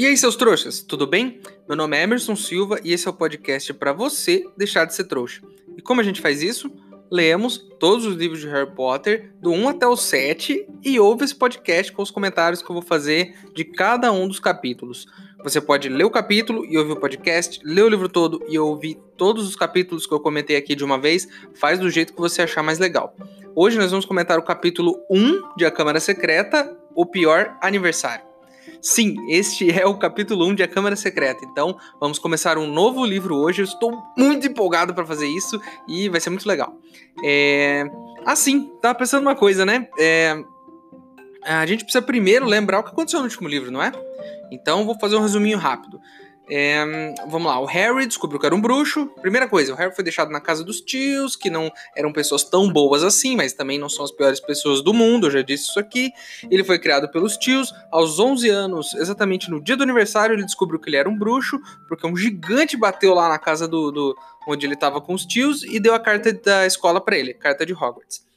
E aí, seus trouxas, tudo bem? Meu nome é Emerson Silva e esse é o podcast para você deixar de ser trouxa. E como a gente faz isso? Lemos todos os livros de Harry Potter, do 1 até o 7, e ouve esse podcast com os comentários que eu vou fazer de cada um dos capítulos. Você pode ler o capítulo e ouvir o podcast, ler o livro todo e ouvir todos os capítulos que eu comentei aqui de uma vez, faz do jeito que você achar mais legal. Hoje nós vamos comentar o capítulo 1 de A Câmara Secreta, O Pior Aniversário. Sim, este é o capítulo 1 de A Câmara Secreta. Então, vamos começar um novo livro hoje. Eu estou muito empolgado para fazer isso e vai ser muito legal. É... Assim, tava pensando uma coisa, né? É... A gente precisa primeiro lembrar o que aconteceu no último livro, não é? Então, vou fazer um resuminho rápido. É, vamos lá, o Harry descobriu que era um bruxo. Primeira coisa, o Harry foi deixado na casa dos tios, que não eram pessoas tão boas assim, mas também não são as piores pessoas do mundo, eu já disse isso aqui. Ele foi criado pelos tios. Aos 11 anos, exatamente no dia do aniversário, ele descobriu que ele era um bruxo, porque um gigante bateu lá na casa do, do onde ele estava com os tios e deu a carta da escola para ele, carta de Hogwarts.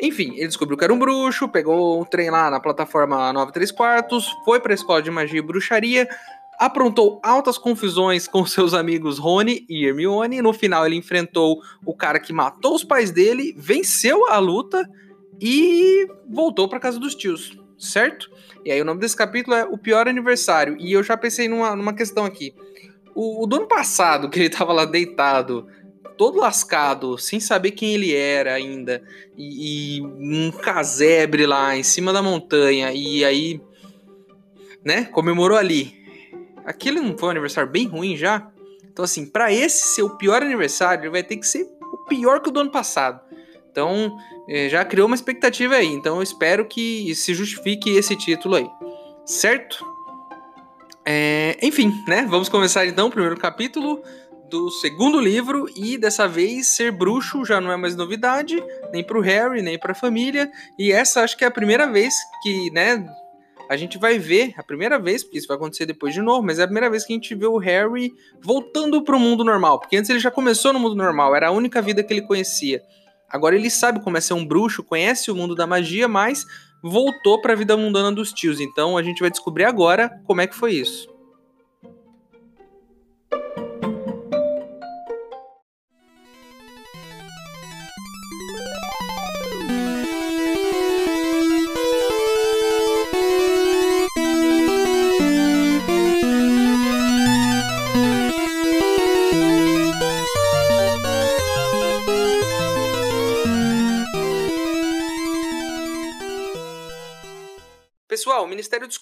Enfim, ele descobriu que era um bruxo, pegou um trem lá na plataforma 9 3 quartos, foi para a escola de magia e bruxaria, aprontou altas confusões com seus amigos Rony e Hermione. No final, ele enfrentou o cara que matou os pais dele, venceu a luta e voltou para casa dos tios, certo? E aí, o nome desse capítulo é O Pior Aniversário. E eu já pensei numa, numa questão aqui. O, o do ano passado, que ele tava lá deitado, todo lascado, sem saber quem ele era ainda, e, e um casebre lá em cima da montanha, e aí, né, comemorou ali aquele não foi um aniversário bem ruim já? Então, assim, para esse ser o pior aniversário, ele vai ter que ser o pior que o do ano passado. Então, é, já criou uma expectativa aí. Então, eu espero que se justifique esse título aí. Certo? É, enfim, né? Vamos começar então o primeiro capítulo do segundo livro e dessa vez ser bruxo já não é mais novidade, nem pro Harry, nem pra família. E essa acho que é a primeira vez que, né, a gente vai ver a primeira vez, porque isso vai acontecer depois de novo, mas é a primeira vez que a gente vê o Harry voltando para o mundo normal, porque antes ele já começou no mundo normal, era a única vida que ele conhecia. Agora ele sabe como é ser um bruxo, conhece o mundo da magia, mas voltou para a vida mundana dos tios. Então a gente vai descobrir agora como é que foi isso.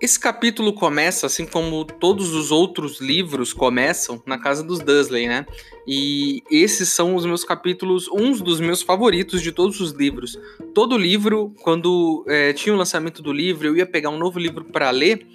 Esse capítulo começa, assim como todos os outros livros começam, na casa dos Dursley, né? E esses são os meus capítulos, uns dos meus favoritos de todos os livros. Todo livro, quando é, tinha o lançamento do livro, eu ia pegar um novo livro para ler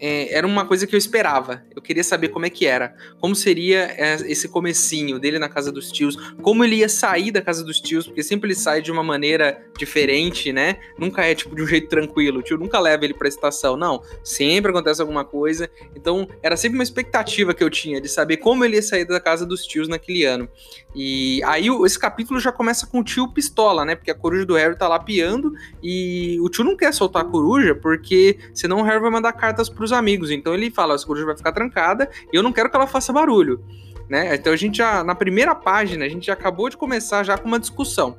é, era uma coisa que eu esperava. Eu queria saber como é que era, como seria é, esse comecinho dele na casa dos tios, como ele ia sair da casa dos tios, porque sempre ele sai de uma maneira diferente, né? Nunca é tipo de um jeito tranquilo. O tio nunca leva ele para estação, não. Sempre acontece alguma coisa. Então era sempre uma expectativa que eu tinha de saber como ele ia sair da casa dos tios naquele ano. E aí esse capítulo já começa com o tio pistola, né? Porque a coruja do Harry tá lá piando e o tio não quer soltar a coruja porque senão o Harry vai mandar cartas pro pros amigos. Então ele fala: a coruja vai ficar trancada e eu não quero que ela faça barulho. Né? Então a gente já, na primeira página, a gente já acabou de começar já com uma discussão.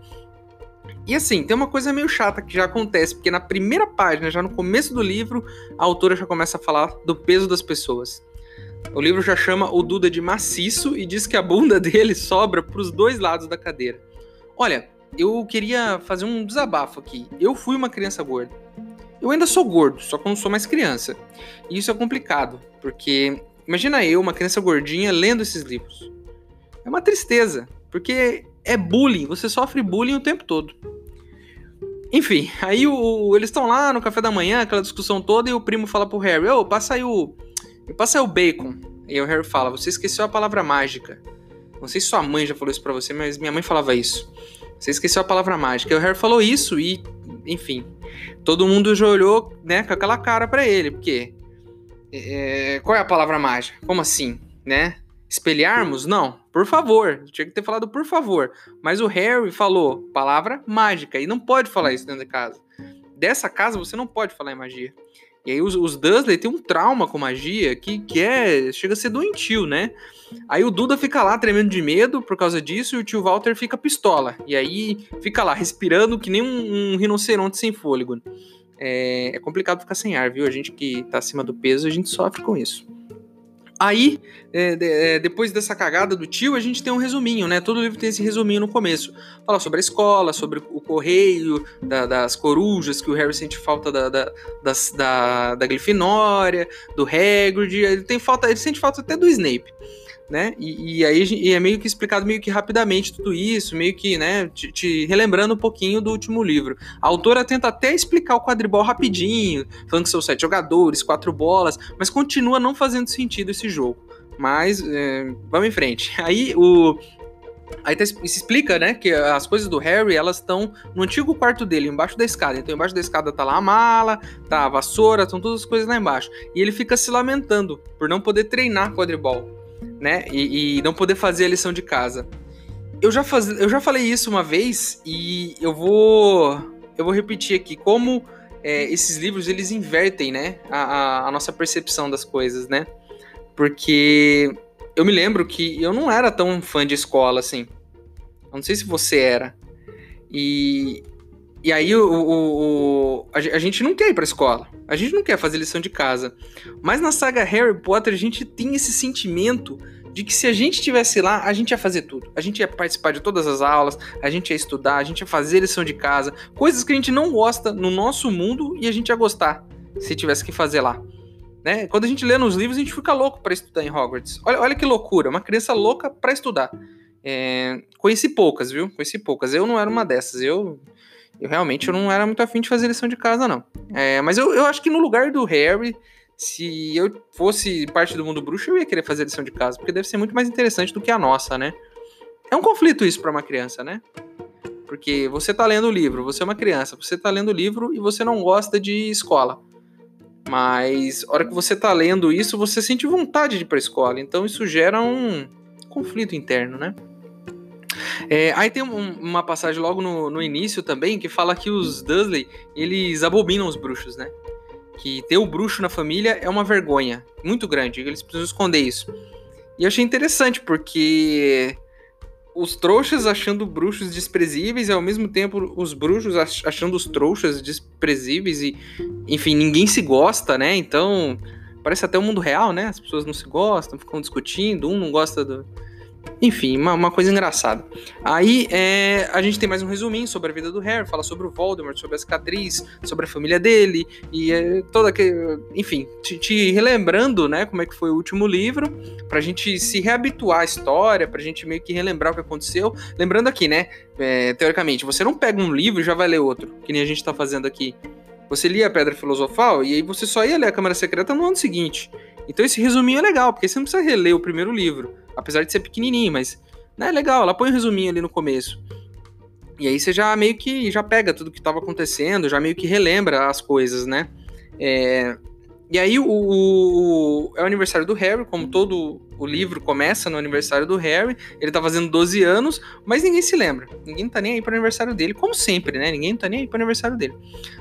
E assim, tem uma coisa meio chata que já acontece, porque na primeira página, já no começo do livro, a autora já começa a falar do peso das pessoas. O livro já chama o Duda de maciço e diz que a bunda dele sobra para os dois lados da cadeira. Olha, eu queria fazer um desabafo aqui. Eu fui uma criança gorda. Eu ainda sou gordo, só que eu não sou mais criança. E isso é complicado, porque imagina eu, uma criança gordinha, lendo esses livros. É uma tristeza, porque é bullying, você sofre bullying o tempo todo. Enfim, aí o, eles estão lá no café da manhã, aquela discussão toda, e o primo fala pro Harry: Ô, oh, passa aí o. passa o bacon. E o Harry fala, você esqueceu a palavra mágica. Não sei se sua mãe já falou isso pra você, mas minha mãe falava isso. Você esqueceu a palavra mágica. E o Harry falou isso e, enfim, todo mundo já olhou, né, com aquela cara para ele, porque é, qual é a palavra mágica? Como assim, né? Espelharmos? Não, por favor. Tinha que ter falado por favor. Mas o Harry falou palavra mágica e não pode falar isso dentro da casa. Dessa casa você não pode falar em magia. E aí os, os Dursley têm um trauma com magia que, que é. chega a ser doentio, né? Aí o Duda fica lá tremendo de medo por causa disso e o tio Walter fica pistola. E aí fica lá respirando que nem um, um rinoceronte sem fôlego. É, é, complicado ficar sem ar, viu? A gente que tá acima do peso, a gente sofre com isso. Aí, é, é, depois dessa cagada do tio, a gente tem um resuminho, né? Todo livro tem esse resuminho no começo. Fala sobre a escola, sobre o correio, da, das corujas, que o Harry sente falta da, da, das, da, da Grifinória, do Hagrid. Ele, tem falta, ele sente falta até do Snape né? E, e aí e é meio que explicado meio que rapidamente tudo isso, meio que, né, te, te, relembrando um pouquinho do último livro. A autora tenta até explicar o quadribol rapidinho, falando que são sete jogadores, quatro bolas, mas continua não fazendo sentido esse jogo. Mas é, vamos em frente. Aí o Aí tá, se explica, né, que as coisas do Harry, elas estão no antigo quarto dele, embaixo da escada. Então, embaixo da escada tá lá a mala, tá a vassoura, estão todas as coisas lá embaixo. E ele fica se lamentando por não poder treinar quadribol né? E, e, não poder fazer a lição de casa. Eu já, faz, eu já falei isso uma vez e eu vou eu vou repetir aqui como é, esses livros eles invertem, né, a, a, nossa percepção das coisas, né? Porque eu me lembro que eu não era tão fã de escola assim. Eu não sei se você era. E, e aí o, o, o a, a, gente não quer ir pra escola. A gente não quer fazer lição de casa. Mas na saga Harry Potter a gente tem esse sentimento de que se a gente estivesse lá, a gente ia fazer tudo. A gente ia participar de todas as aulas, a gente ia estudar, a gente ia fazer lição de casa, coisas que a gente não gosta no nosso mundo e a gente ia gostar se tivesse que fazer lá. Né? Quando a gente lê nos livros, a gente fica louco para estudar em Hogwarts. Olha, olha que loucura, uma criança louca para estudar. É, conheci poucas, viu? Conheci poucas. Eu não era uma dessas. Eu, eu realmente eu não era muito afim de fazer lição de casa, não. É, mas eu, eu acho que no lugar do Harry, se eu fosse parte do mundo bruxo, eu ia querer fazer lição de casa, porque deve ser muito mais interessante do que a nossa, né? É um conflito isso para uma criança, né? Porque você tá lendo o livro, você é uma criança, você tá lendo o livro e você não gosta de escola. Mas a hora que você tá lendo isso, você sente vontade de ir pra escola. Então isso gera um conflito interno, né? É, aí tem um, uma passagem logo no, no início também que fala que os Dursley, eles abominam os bruxos, né? que ter o bruxo na família é uma vergonha muito grande, eles precisam esconder isso. E eu achei interessante, porque os trouxas achando bruxos desprezíveis e ao mesmo tempo os bruxos achando os trouxas desprezíveis e, enfim, ninguém se gosta, né? Então, parece até o mundo real, né? As pessoas não se gostam, ficam discutindo, um não gosta do, enfim, uma, uma, coisa engraçada. Aí é, a gente tem mais um resuminho sobre a vida do Harry, fala sobre o Voldemort, sobre a cicatriz, sobre a família dele, e é, toda que. Enfim, te, te, relembrando, né, como é que foi o último livro, pra gente se reabituar à história, pra gente meio que relembrar o que aconteceu. Lembrando aqui, né, é, teoricamente, você não pega um livro e já vai ler outro, que nem a gente tá fazendo aqui. Você lia a Pedra Filosofal e aí você só ia ler a Câmara Secreta no ano seguinte. Então esse resuminho é legal, porque você não precisa reler o primeiro livro. Apesar de ser pequenininho, mas né, é legal. Ela põe um resuminho ali no começo. E aí você já meio que já pega tudo que estava acontecendo, já meio que relembra as coisas, né? É, e aí o, o, o aniversário do Harry, como todo o livro começa no aniversário do Harry. Ele tá fazendo 12 anos, mas ninguém se lembra. Ninguém tá nem aí pro aniversário dele, como sempre, né? Ninguém tá nem aí pro aniversário dele.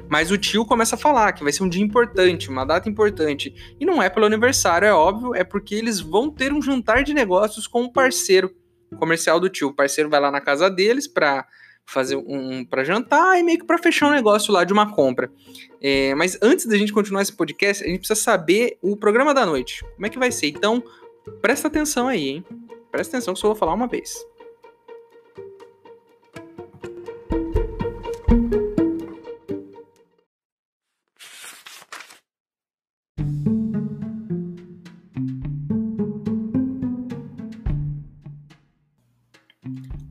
Mas o tio começa a falar que vai ser um dia importante, uma data importante. E não é pelo aniversário, é óbvio, é porque eles vão ter um jantar de negócios com um parceiro comercial do tio. O parceiro vai lá na casa deles pra fazer um para jantar e meio que para fechar um negócio lá de uma compra. É, mas antes da gente continuar esse podcast, a gente precisa saber o programa da noite. Como é que vai ser? Então, presta atenção aí, hein? Presta atenção que só vou falar uma vez.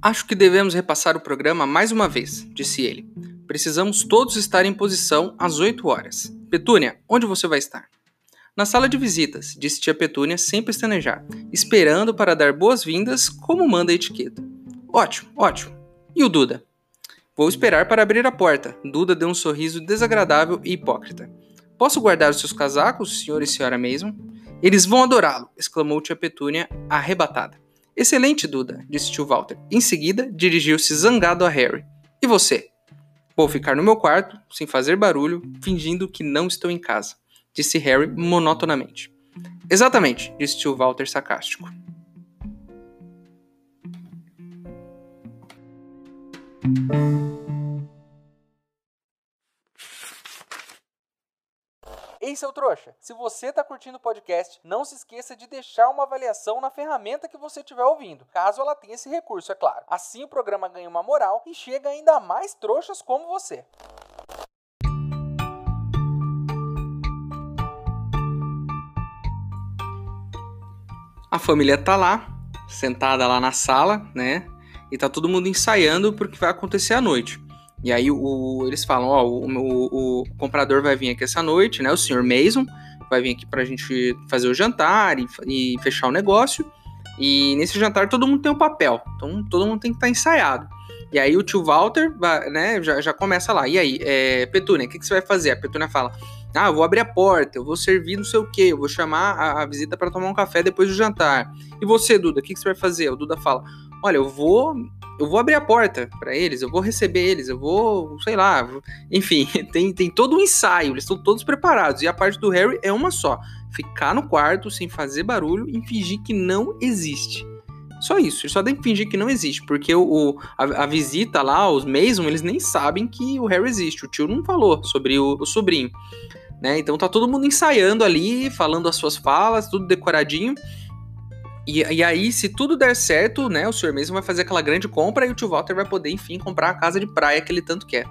Acho que devemos repassar o programa mais uma vez, disse ele. Precisamos todos estar em posição às 8 horas. Petúnia, onde você vai estar? Na sala de visitas, disse tia Petúnia sem pestanejar, esperando para dar boas-vindas como manda a etiqueta. Ótimo, ótimo. E o Duda? Vou esperar para abrir a porta. Duda deu um sorriso desagradável e hipócrita. Posso guardar os seus casacos, senhor e senhora mesmo? Eles vão adorá-lo, exclamou tia Petúnia, arrebatada. Excelente, Duda, disse tio Walter. Em seguida, dirigiu-se zangado a Harry. E você? Vou ficar no meu quarto, sem fazer barulho, fingindo que não estou em casa, disse Harry monotonamente. Exatamente, disse tio Walter sarcástico. Ei, seu trouxa, se você está curtindo o podcast, não se esqueça de deixar uma avaliação na ferramenta que você estiver ouvindo, caso ela tenha esse recurso, é claro. Assim o programa ganha uma moral e chega ainda mais trouxas como você. A família tá lá, sentada lá na sala, né? E tá todo mundo ensaiando pro que vai acontecer à noite. E aí o, eles falam, ó, o, o, o, comprador vai vir aqui essa noite, né? O senhor Mason vai vir aqui pra gente fazer o jantar e, e fechar o negócio. E nesse jantar todo mundo tem um papel. Então todo mundo tem que estar tá ensaiado. E aí o tio Walter, né, já, já começa lá. E aí, é, Petúnia, o que, que você vai fazer? A Petúnia fala, ah, eu vou abrir a porta, eu vou servir não sei o quê, eu vou chamar a, a visita para tomar um café depois do jantar. E você, Duda, o que, que você vai fazer? O Duda fala, olha, eu vou eu vou abrir a porta para eles, eu vou receber eles, eu vou, sei lá, enfim, tem, tem todo um ensaio, eles estão todos preparados. E a parte do Harry é uma só: ficar no quarto sem fazer barulho e fingir que não existe. Só isso, só tem que fingir que não existe, porque o, a, a, visita lá, os Mason, eles nem sabem que o Harry existe. O tio não falou sobre o, o sobrinho. Né? Então tá todo mundo ensaiando ali, falando as suas falas, tudo decoradinho. E, e, aí, se tudo der certo, né, o senhor mesmo vai fazer aquela grande compra e o tio Walter vai poder, enfim, comprar a casa de praia que ele tanto quer.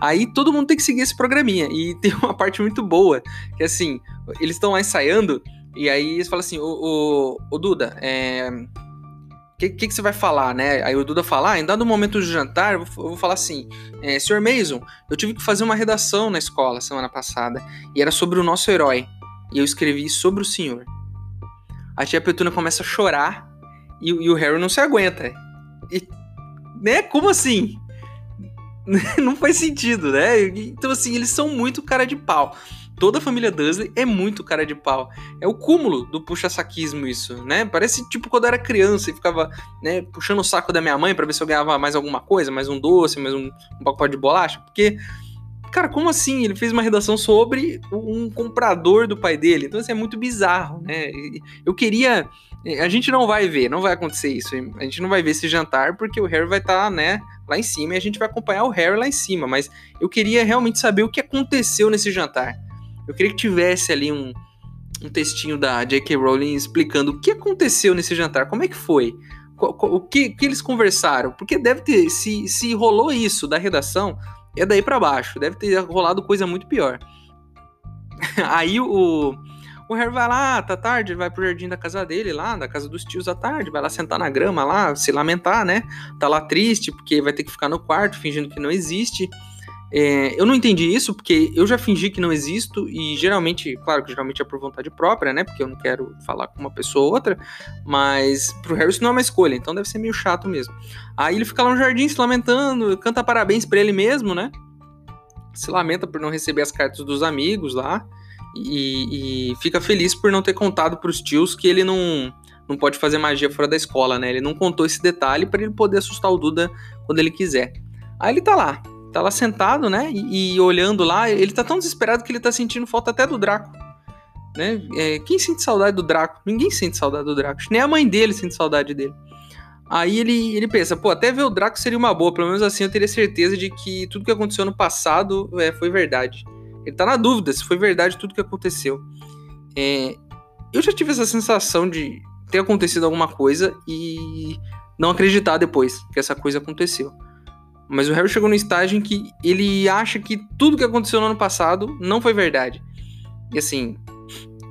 Aí todo mundo tem que seguir esse programinha. E tem uma parte muito boa, que assim, eles estão lá ensaiando, e aí eles falam assim, o Duda, é. O que, que, que, você vai falar, né? Aí o Duda fala, ah, em dado momento do jantar, eu vou, eu vou falar assim, é, Sr. Mason, eu tive que fazer uma redação na escola semana passada, e era sobre o nosso herói, e eu escrevi sobre o senhor a tia Petuna começa a chorar e, e o Harry não se aguenta. E, né? Como assim? não faz sentido, né? Então, assim, eles são muito cara de pau. Toda a família Dursley é muito cara de pau. É o cúmulo do puxa-saquismo isso, né? Parece tipo quando eu era criança e ficava, né, puxando o saco da minha mãe para ver se eu ganhava mais alguma coisa, mais um doce, mais um, um pacote de bolacha, porque Cara, como assim? Ele fez uma redação sobre um comprador do pai dele. Então, assim, é muito bizarro, né? Eu queria. Eh, a gente não vai ver, não vai acontecer isso. A gente não vai ver esse jantar porque o Harry vai estar, tá, né, lá em cima e a gente vai acompanhar o Harry lá em cima. Mas eu queria realmente saber o que aconteceu nesse jantar. Eu queria que tivesse ali um, um textinho da J.K. Rowling explicando o que aconteceu nesse jantar, como é que foi, o que, que eles conversaram, porque deve ter, se, se rolou isso da redação, é daí para baixo. Deve ter rolado coisa muito pior. Aí o, o Harry vai lá, tá tarde, vai pro jardim da casa dele, lá, da casa dos tios à tarde, vai lá sentar na grama lá, se lamentar, né? Tá lá triste, porque vai ter que ficar no quarto fingindo que não existe. É, eu não entendi isso, porque eu já fingi que não existo, e geralmente, claro que geralmente é por vontade própria, né? Porque eu não quero falar com uma pessoa ou outra, mas pro Harry isso não é uma escolha, então deve ser meio chato mesmo. Aí ele fica lá no jardim se lamentando, canta parabéns para ele mesmo, né? Se lamenta por não receber as cartas dos amigos lá, e, e fica feliz por não ter contado pros tios que ele não, não pode fazer magia fora da escola, né? Ele não contou esse detalhe para ele poder assustar o Duda quando ele quiser. Aí ele tá lá, tá lá sentado, né? E, e, olhando lá, ele tá tão desesperado que ele tá sentindo falta até do Draco. Né? É, quem sente saudade do Draco? Ninguém sente saudade do Draco. Nem a mãe dele sente saudade dele. Aí ele, ele pensa, pô, até ver o Draco seria uma boa. Pelo menos assim eu teria certeza de que tudo que aconteceu no passado é, foi verdade. Ele tá na dúvida se foi verdade tudo que aconteceu. É, eu já tive essa sensação de ter acontecido alguma coisa e não acreditar depois que essa coisa aconteceu. Mas o Harry chegou no estágio em que ele acha que tudo que aconteceu no ano passado não foi verdade. E assim,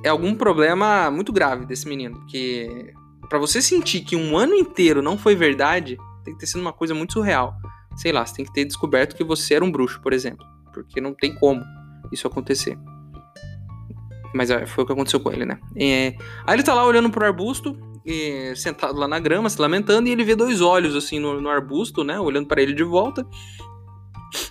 é algum problema muito grave desse menino, porque para você sentir que um ano inteiro não foi verdade, tem que ter sido uma coisa muito surreal. Sei lá, você tem que ter descoberto que você era um bruxo, por exemplo, porque não tem como isso acontecer. Mas é, foi o que aconteceu com ele, né? É, aí ele tá lá olhando pro arbusto, é, sentado lá na grama, se lamentando, e ele vê dois olhos assim no, no arbusto, né? Olhando para ele de volta.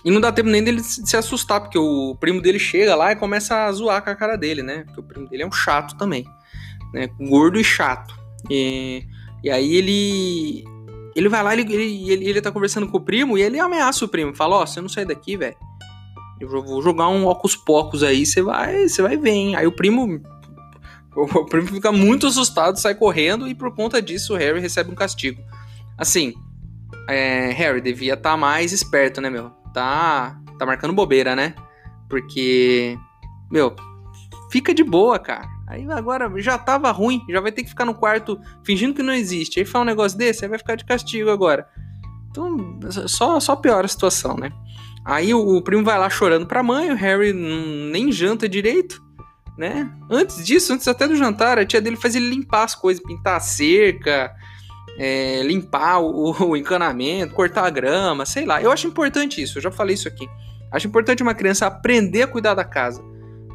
E não dá tempo nem dele se assustar, porque o primo dele chega lá e começa a zoar com a cara dele, né? Porque o primo dele é um chato também, né? Gordo e chato. E, e aí ele. Ele vai lá, ele, ele, ele, ele tá conversando com o primo e ele ameaça o primo. Fala: Ó, oh, você não sai daqui, velho. Eu vou jogar um óculos pocos aí, você vai, você vai ver, hein? Aí o primo. O primo fica muito assustado, sai correndo e por conta disso o Harry recebe um castigo. Assim, é, Harry devia estar tá mais esperto, né, meu? Tá, tá marcando bobeira, né? Porque, meu, fica de boa, cara. Aí agora já tava ruim, já vai ter que ficar no quarto fingindo que não existe. Aí fala um negócio desse, aí vai ficar de castigo agora. Então, só, só piora a situação, né? Aí o, o primo vai lá chorando pra mãe, o Harry nem janta direito, né? Antes disso, antes até do jantar, a tia dele faz ele limpar as coisas, pintar a cerca, é, limpar o, o, encanamento, cortar a grama, sei lá. Eu acho importante isso, eu já falei isso aqui. Acho importante uma criança aprender a cuidar da casa.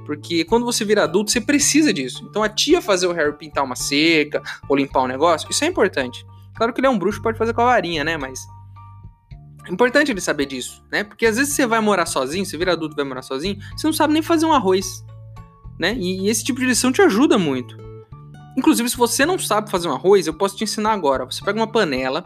Porque quando você vira adulto, você precisa disso. Então a tia fazer o Harry pintar uma cerca ou limpar um negócio, isso é importante. Claro que ele é um bruxo, pode fazer com a varinha, né? Mas é importante ele saber disso, né? Porque às vezes você vai morar sozinho, você vira adulto e vai morar sozinho, você não sabe nem fazer um arroz, né? E esse tipo de lição te ajuda muito. Inclusive, se você não sabe fazer um arroz, eu posso te ensinar agora. Você pega uma panela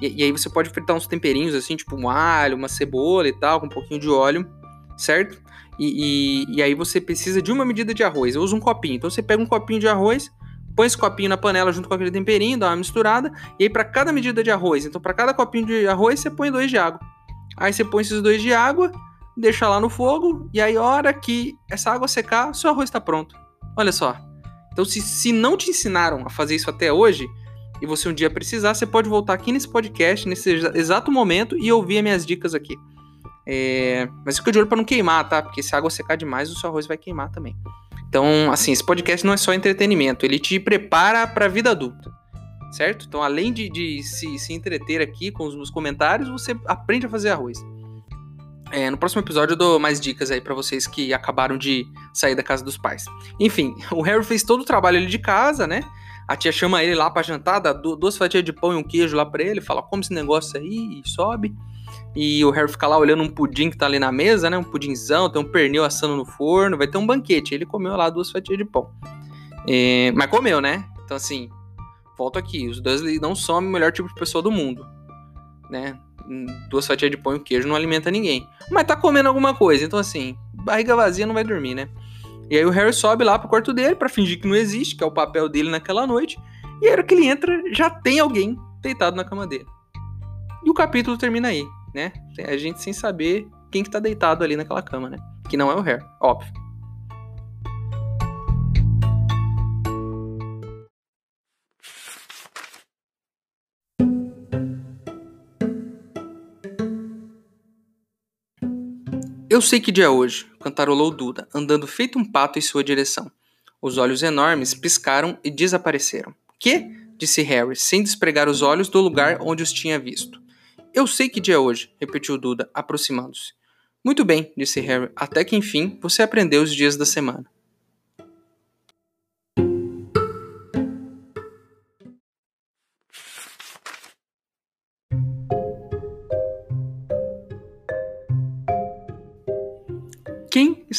e, e aí você pode fritar uns temperinhos assim, tipo um alho, uma cebola e tal, com um pouquinho de óleo, certo? E, e, e, aí você precisa de uma medida de arroz. Eu uso um copinho. Então você pega um copinho de arroz, põe esse copinho na panela junto com aquele temperinho, dá uma misturada. E aí para cada medida de arroz, então para cada copinho de arroz você põe dois de água. Aí você põe esses dois de água, deixa lá no fogo. E aí hora que essa água secar, seu arroz está pronto. Olha só. Então se, se não te ensinaram a fazer isso até hoje, e você um dia precisar, você pode voltar aqui nesse podcast, nesse exato momento, e ouvir as minhas dicas aqui. É... Mas fica de olho para não queimar, tá? Porque se a água secar demais, o seu arroz vai queimar também. Então, assim, esse podcast não é só entretenimento, ele te prepara para a vida adulta, certo? Então, além de, de se, se, entreter aqui com os meus comentários, você aprende a fazer arroz. É, no próximo episódio eu dou mais dicas aí para vocês que acabaram de sair da casa dos pais. Enfim, o Harry fez todo o trabalho ali de casa, né? A tia chama ele lá para jantar, dá duas fatias de pão e um queijo lá para ele, fala: "Come esse negócio aí" e sobe. E o Harry fica lá olhando um pudim que tá ali na mesa, né? Um pudinzão, tem um pernil assando no forno, vai ter um banquete. Ele comeu lá duas fatias de pão. É, mas comeu, né? Então, assim, volto aqui. Os dois não são o melhor tipo de pessoa do mundo, né? Duas fatias de pão e queijo não alimenta ninguém. Mas tá comendo alguma coisa. Então, assim, barriga vazia não vai dormir, né? E aí o Harry sobe lá pro quarto dele para fingir que não existe, que é o papel dele naquela noite. E aí, a hora que ele entra, já tem alguém deitado na cama dele. E o capítulo termina aí né? A gente sem saber quem que tá deitado ali naquela cama, né? Que não é o Harry, óbvio. Eu sei que dia é hoje, cantarolou Duda, andando feito um pato em sua direção. Os olhos enormes piscaram e desapareceram. Que? disse Harry, sem despregar os olhos do lugar onde os tinha visto. Eu sei que dia é hoje, repetiu Duda, aproximando-se. Muito bem, disse Harry, até que enfim você aprendeu os dias da semana.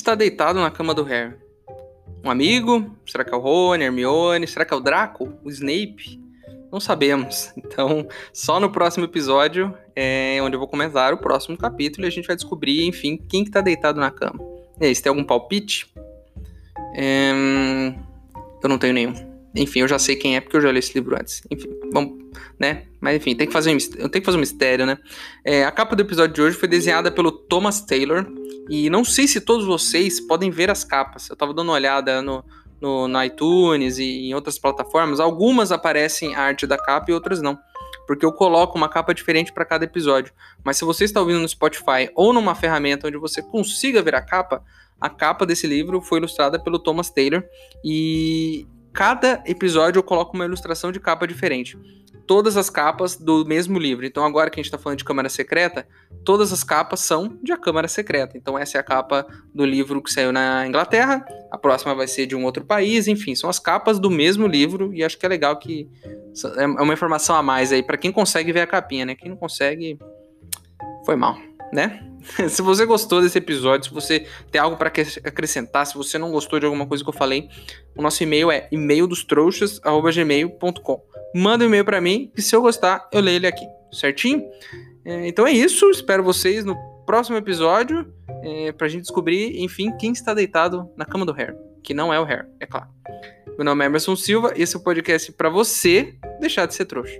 Está deitado na cama do Harry? Um amigo? Será que é o Rony, Hermione? Será que é o Draco? O Snape? Não sabemos. Então, só no próximo episódio é onde eu vou comentar o próximo capítulo e a gente vai descobrir, enfim, quem que tá deitado na cama. E aí, você tem algum palpite? É... Eu não tenho nenhum. Enfim, eu já sei quem é porque eu já li esse livro antes. Enfim, vamos, né? Mas enfim, tem que fazer um, eu tenho que fazer um mistério, né? É, a capa do episódio de hoje foi desenhada pelo Thomas Taylor e não sei se todos vocês podem ver as capas. Eu tava dando uma olhada no, no, no iTunes e em outras plataformas, algumas aparecem a arte da capa e outras não. Porque eu coloco uma capa diferente para cada episódio. Mas se você está ouvindo no Spotify ou numa ferramenta onde você consiga ver a capa, a capa desse livro foi ilustrada pelo Thomas Taylor e cada episódio eu coloco uma ilustração de capa diferente. todas as capas do mesmo livro. Então, agora que a gente está falando de Câmara Secreta, todas as capas são de A Câmara Secreta. Então, essa é a capa do livro que saiu na Inglaterra, a próxima vai ser de um outro país, enfim, são as capas do mesmo livro e acho que é legal que é uma informação a mais aí para quem consegue ver a capinha, né? Quem não consegue, foi mal, né? se você gostou desse episódio, se você tem algo para acrescentar, se você não gostou de alguma coisa que eu falei, o nosso e-mail é e-maildostrouxas@gmail.com. Manda um e-mail para mim e se eu gostar, eu leio ele aqui, certinho? É, então é isso, espero vocês no próximo episódio é, pra gente descobrir, enfim, quem está deitado na cama do Harry, que não é o Harry, é claro. Meu nome é Emerson Silva e esse é o podcast para você deixar de ser trouxa.